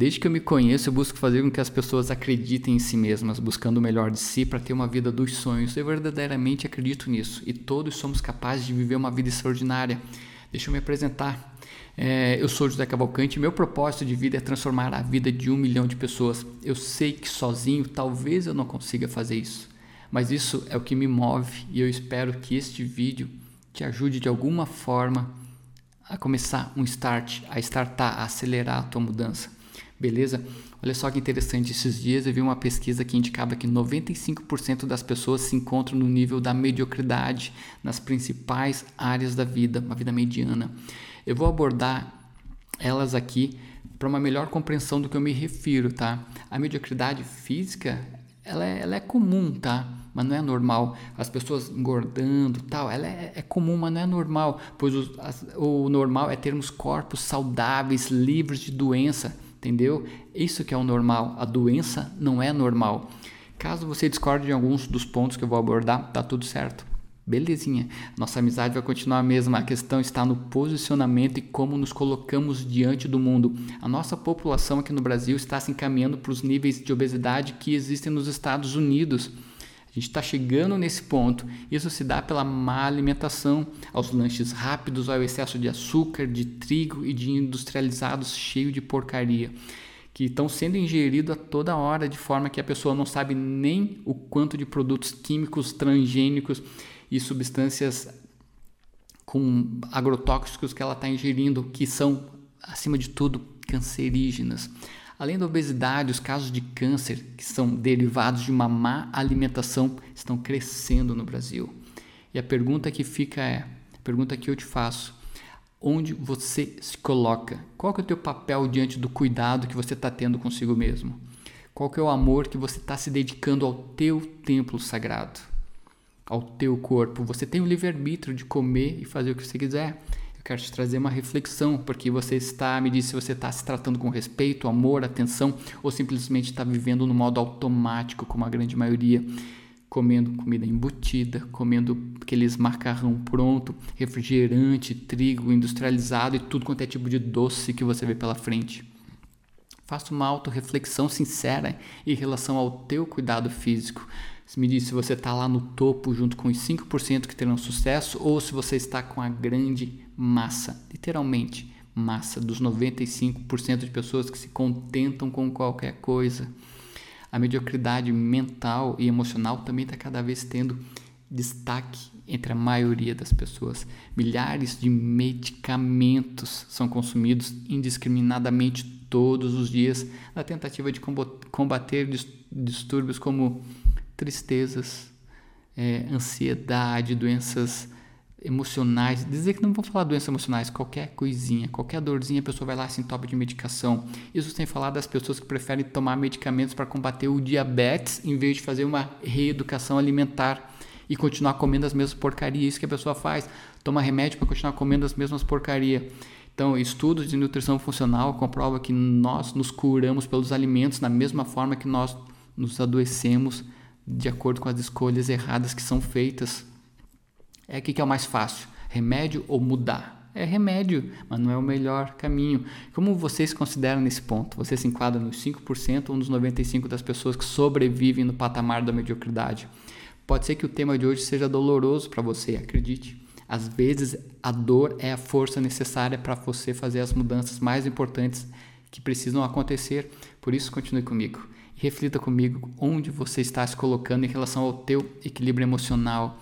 Desde que eu me conheço, eu busco fazer com que as pessoas acreditem em si mesmas, buscando o melhor de si para ter uma vida dos sonhos. Eu verdadeiramente acredito nisso e todos somos capazes de viver uma vida extraordinária. Deixa eu me apresentar. É, eu sou José Cavalcante e meu propósito de vida é transformar a vida de um milhão de pessoas. Eu sei que sozinho talvez eu não consiga fazer isso, mas isso é o que me move e eu espero que este vídeo te ajude de alguma forma a começar um start, a startar, a acelerar a tua mudança. Beleza? Olha só que interessante, esses dias eu vi uma pesquisa que indicava que 95% das pessoas se encontram no nível da mediocridade nas principais áreas da vida, uma vida mediana. Eu vou abordar elas aqui para uma melhor compreensão do que eu me refiro, tá? A mediocridade física, ela é, ela é comum, tá? Mas não é normal. As pessoas engordando, tal, ela é, é comum, mas não é normal, pois o, as, o normal é termos corpos saudáveis, livres de doença entendeu? Isso que é o normal, a doença não é normal. Caso você discorde de alguns dos pontos que eu vou abordar, tá tudo certo. Belezinha, nossa amizade vai continuar a mesma. A questão está no posicionamento e como nos colocamos diante do mundo. A nossa população aqui no Brasil está se encaminhando para os níveis de obesidade que existem nos Estados Unidos. A gente está chegando nesse ponto. Isso se dá pela má alimentação, aos lanches rápidos, ao excesso de açúcar, de trigo e de industrializados cheio de porcaria, que estão sendo ingeridos a toda hora, de forma que a pessoa não sabe nem o quanto de produtos químicos, transgênicos e substâncias com agrotóxicos que ela está ingerindo, que são, acima de tudo, cancerígenas. Além da obesidade, os casos de câncer, que são derivados de uma má alimentação, estão crescendo no Brasil. E a pergunta que fica é, a pergunta que eu te faço, onde você se coloca? Qual é o teu papel diante do cuidado que você está tendo consigo mesmo? Qual é o amor que você está se dedicando ao teu templo sagrado? Ao teu corpo? Você tem o livre-arbítrio de comer e fazer o que você quiser. Eu quero te trazer uma reflexão, porque você está, me diz se você está se tratando com respeito, amor, atenção, ou simplesmente está vivendo no modo automático, como a grande maioria, comendo comida embutida, comendo aqueles macarrão pronto, refrigerante, trigo industrializado e tudo quanto é tipo de doce que você vê pela frente. Faça uma auto-reflexão sincera em relação ao teu cuidado físico. Me diz se você está lá no topo junto com os 5% que terão sucesso ou se você está com a grande massa, literalmente massa, dos 95% de pessoas que se contentam com qualquer coisa. A mediocridade mental e emocional também está cada vez tendo destaque entre a maioria das pessoas. Milhares de medicamentos são consumidos indiscriminadamente todos os dias na tentativa de combater distúrbios como tristezas, é, ansiedade, doenças emocionais, dizer que não vou falar doenças emocionais, qualquer coisinha, qualquer dorzinha, a pessoa vai lá sem topa de medicação. Isso sem falar das pessoas que preferem tomar medicamentos para combater o diabetes em vez de fazer uma reeducação alimentar e continuar comendo as mesmas porcarias. Isso que a pessoa faz, toma remédio para continuar comendo as mesmas porcarias. Então, estudos de nutrição funcional comprovam que nós nos curamos pelos alimentos da mesma forma que nós nos adoecemos de acordo com as escolhas erradas que são feitas é o que é o mais fácil? Remédio ou mudar? É remédio, mas não é o melhor caminho. Como vocês consideram nesse ponto? Você se enquadra nos 5% ou nos 95% das pessoas que sobrevivem no patamar da mediocridade? Pode ser que o tema de hoje seja doloroso para você, acredite. Às vezes, a dor é a força necessária para você fazer as mudanças mais importantes que precisam acontecer. Por isso, continue comigo. Reflita comigo onde você está se colocando em relação ao teu equilíbrio emocional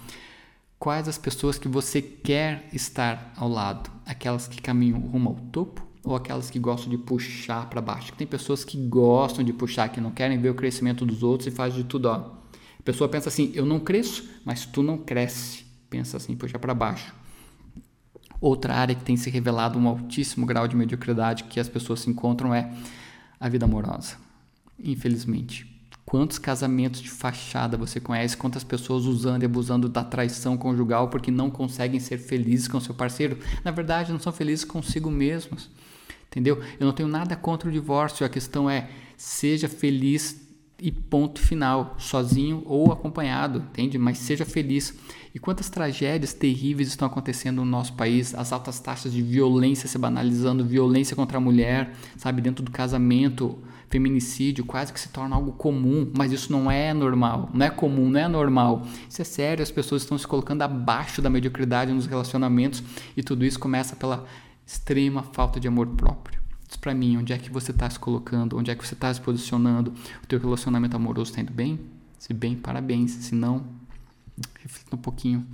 quais as pessoas que você quer estar ao lado, aquelas que caminham rumo ao topo ou aquelas que gostam de puxar para baixo. Tem pessoas que gostam de puxar, que não querem ver o crescimento dos outros e faz de tudo, ó. A pessoa pensa assim: "Eu não cresço, mas tu não cresce". Pensa assim, puxa para baixo. Outra área que tem se revelado um altíssimo grau de mediocridade que as pessoas se encontram é a vida amorosa. Infelizmente, Quantos casamentos de fachada você conhece? Quantas pessoas usando e abusando da traição conjugal porque não conseguem ser felizes com seu parceiro? Na verdade, não são felizes consigo mesmos. Entendeu? Eu não tenho nada contra o divórcio. A questão é: seja feliz e ponto final, sozinho ou acompanhado, entende? Mas seja feliz. E quantas tragédias terríveis estão acontecendo no nosso país, as altas taxas de violência se banalizando, violência contra a mulher, sabe, dentro do casamento, feminicídio quase que se torna algo comum, mas isso não é normal, não é comum, não é normal. Isso é sério, as pessoas estão se colocando abaixo da mediocridade nos relacionamentos e tudo isso começa pela extrema falta de amor próprio. Diz para mim, onde é que você está se colocando, onde é que você está se posicionando, o teu relacionamento amoroso está indo bem? Se bem, parabéns, se não, reflita um pouquinho.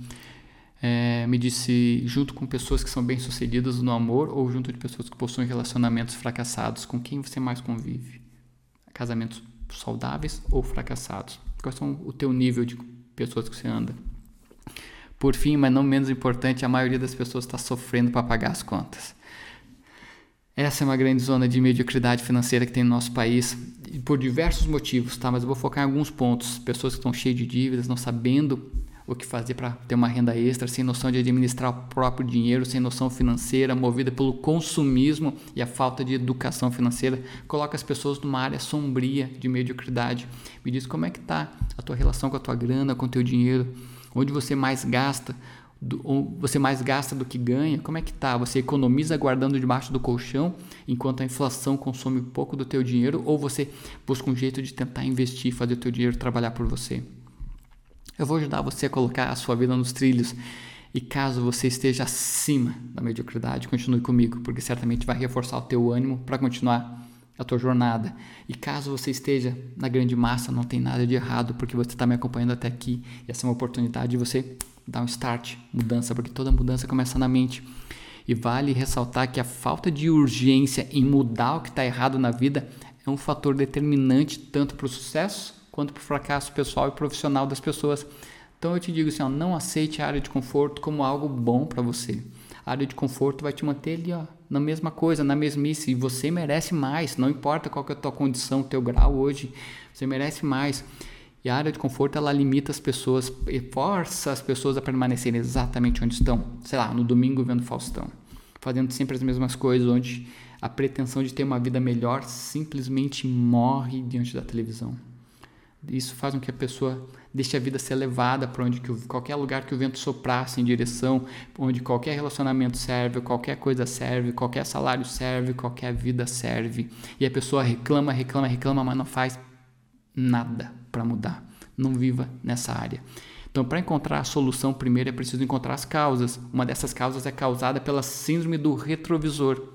É, me disse junto com pessoas que são bem-sucedidas no amor ou junto de pessoas que possuem relacionamentos fracassados, com quem você mais convive? Casamentos saudáveis ou fracassados? Quais são o teu nível de pessoas que você anda? Por fim, mas não menos importante, a maioria das pessoas está sofrendo para pagar as contas. Essa é uma grande zona de mediocridade financeira que tem no nosso país, por diversos motivos, tá? Mas eu vou focar em alguns pontos. Pessoas que estão cheias de dívidas, não sabendo o que fazer para ter uma renda extra, sem noção de administrar o próprio dinheiro, sem noção financeira, movida pelo consumismo e a falta de educação financeira, coloca as pessoas numa área sombria de mediocridade. Me diz como é que está a tua relação com a tua grana, com o teu dinheiro, onde você mais gasta, do, você mais gasta do que ganha? Como é que tá? Você economiza guardando debaixo do colchão enquanto a inflação consome pouco do teu dinheiro ou você busca um jeito de tentar investir, fazer o teu dinheiro trabalhar por você? Eu vou ajudar você a colocar a sua vida nos trilhos. E caso você esteja acima da mediocridade, continue comigo, porque certamente vai reforçar o teu ânimo para continuar a tua jornada. E caso você esteja na grande massa, não tem nada de errado, porque você está me acompanhando até aqui. E essa é uma oportunidade de você dar um start, mudança, porque toda mudança começa na mente. E vale ressaltar que a falta de urgência em mudar o que está errado na vida é um fator determinante tanto para o sucesso quanto para o fracasso pessoal e profissional das pessoas. Então eu te digo assim, ó, não aceite a área de conforto como algo bom para você. A área de conforto vai te manter ali ó, na mesma coisa, na mesmice. E você merece mais, não importa qual que é a tua condição, teu grau hoje, você merece mais. E a área de conforto ela limita as pessoas e força as pessoas a permanecerem exatamente onde estão. Sei lá, no domingo vendo Faustão, fazendo sempre as mesmas coisas, onde a pretensão de ter uma vida melhor simplesmente morre diante da televisão. Isso faz com que a pessoa deixe a vida ser levada para onde que qualquer lugar que o vento soprasse em direção, onde qualquer relacionamento serve, qualquer coisa serve, qualquer salário serve, qualquer vida serve. E a pessoa reclama, reclama, reclama, mas não faz nada para mudar. Não viva nessa área. Então, para encontrar a solução, primeiro é preciso encontrar as causas. Uma dessas causas é causada pela síndrome do retrovisor.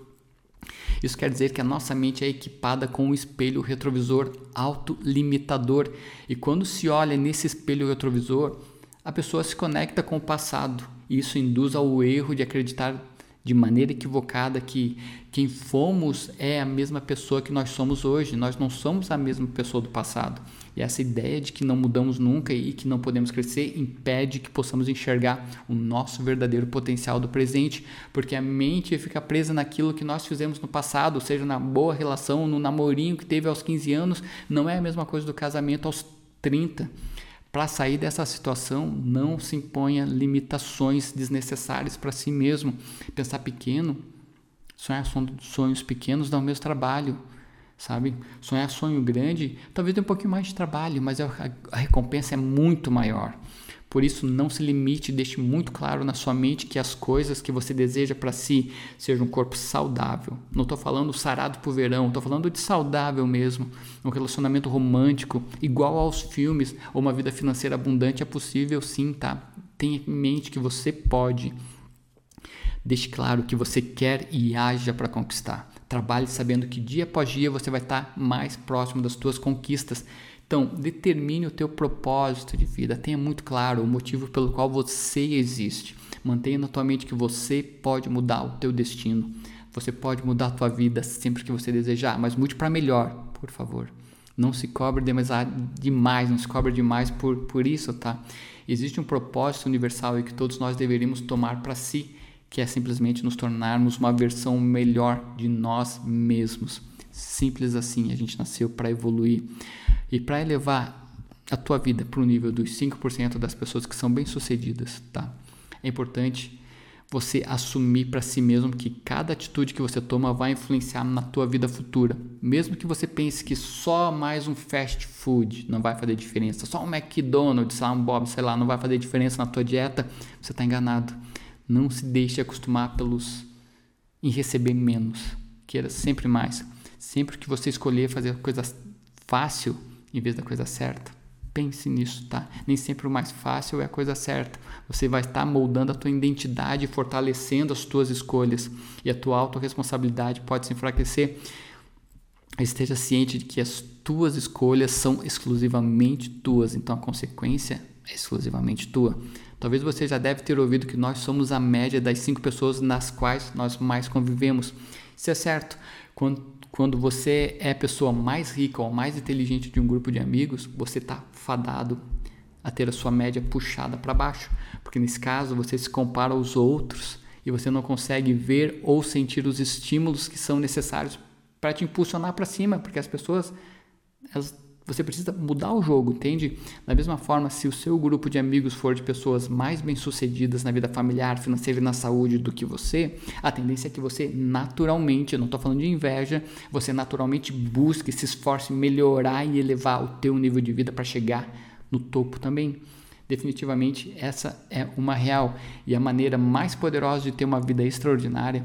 Isso quer dizer que a nossa mente é equipada com um espelho retrovisor autolimitador. E quando se olha nesse espelho retrovisor, a pessoa se conecta com o passado. Isso induz ao erro de acreditar de maneira equivocada que quem fomos é a mesma pessoa que nós somos hoje. Nós não somos a mesma pessoa do passado. E essa ideia de que não mudamos nunca e que não podemos crescer impede que possamos enxergar o nosso verdadeiro potencial do presente, porque a mente fica presa naquilo que nós fizemos no passado, seja na boa relação, no namorinho que teve aos 15 anos, não é a mesma coisa do casamento aos 30. Para sair dessa situação, não se imponha limitações desnecessárias para si mesmo. Pensar pequeno, sonhar sonhos pequenos dá o mesmo trabalho, sabe? Sonhar sonho grande, talvez dê um pouquinho mais de trabalho, mas a, a recompensa é muito maior. Por isso, não se limite, deixe muito claro na sua mente que as coisas que você deseja para si sejam um corpo saudável. Não estou falando sarado para o verão, estou falando de saudável mesmo. Um relacionamento romântico, igual aos filmes, ou uma vida financeira abundante é possível sim, tá? Tenha em mente que você pode. Deixe claro que você quer e haja para conquistar. Trabalhe sabendo que dia após dia você vai estar mais próximo das suas conquistas então, determine o teu propósito de vida, tenha muito claro o motivo pelo qual você existe. Mantenha na tua mente que você pode mudar o teu destino. Você pode mudar a tua vida sempre que você desejar, mas mude para melhor, por favor. Não se cobre demais, não se cobre demais por, por isso, tá? Existe um propósito universal e que todos nós deveríamos tomar para si, que é simplesmente nos tornarmos uma versão melhor de nós mesmos. Simples assim, a gente nasceu para evoluir. E para elevar a tua vida para o nível dos 5% das pessoas que são bem-sucedidas, tá? É importante você assumir para si mesmo que cada atitude que você toma vai influenciar na tua vida futura. Mesmo que você pense que só mais um fast food não vai fazer diferença, só um McDonald's, sei um Bob, sei lá, não vai fazer diferença na tua dieta, você está enganado. Não se deixe acostumar pelos em receber menos. Queira sempre mais. Sempre que você escolher fazer a coisa fácil em vez da coisa certa, Pense nisso, tá? Nem sempre o mais fácil é a coisa certa. Você vai estar moldando a tua identidade, fortalecendo as tuas escolhas e a tua autorresponsabilidade pode se enfraquecer. Esteja ciente de que as tuas escolhas são exclusivamente tuas, então a consequência é exclusivamente tua. Talvez você já deve ter ouvido que nós somos a média das cinco pessoas nas quais nós mais convivemos. Isso é certo. Quando quando você é a pessoa mais rica ou mais inteligente de um grupo de amigos, você está fadado a ter a sua média puxada para baixo, porque nesse caso você se compara aos outros e você não consegue ver ou sentir os estímulos que são necessários para te impulsionar para cima, porque as pessoas elas você precisa mudar o jogo, entende? Da mesma forma, se o seu grupo de amigos for de pessoas mais bem-sucedidas na vida familiar, financeira e na saúde do que você, a tendência é que você naturalmente, eu não estou falando de inveja, você naturalmente busque, se esforce melhorar e elevar o teu nível de vida para chegar no topo também. Definitivamente, essa é uma real e a maneira mais poderosa de ter uma vida extraordinária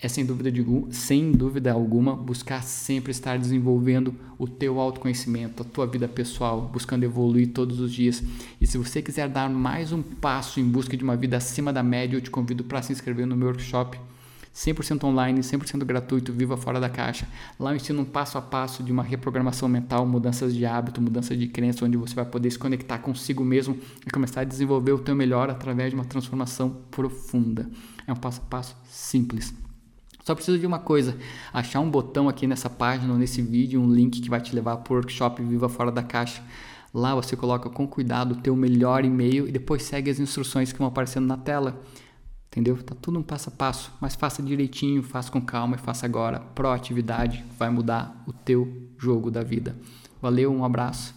é sem dúvida, de, sem dúvida alguma buscar sempre estar desenvolvendo o teu autoconhecimento, a tua vida pessoal, buscando evoluir todos os dias. E se você quiser dar mais um passo em busca de uma vida acima da média, eu te convido para se inscrever no meu workshop 100% online, 100% gratuito, Viva Fora da Caixa. Lá eu ensino um passo a passo de uma reprogramação mental, mudanças de hábito, mudança de crença, onde você vai poder se conectar consigo mesmo e começar a desenvolver o teu melhor através de uma transformação profunda. É um passo a passo simples. Só precisa de uma coisa, achar um botão aqui nessa página ou nesse vídeo, um link que vai te levar para o workshop Viva Fora da Caixa. Lá você coloca com cuidado o teu melhor e-mail e depois segue as instruções que vão aparecendo na tela. Entendeu? Tá tudo um passo a passo, mas faça direitinho, faça com calma e faça agora. Proatividade vai mudar o teu jogo da vida. Valeu, um abraço.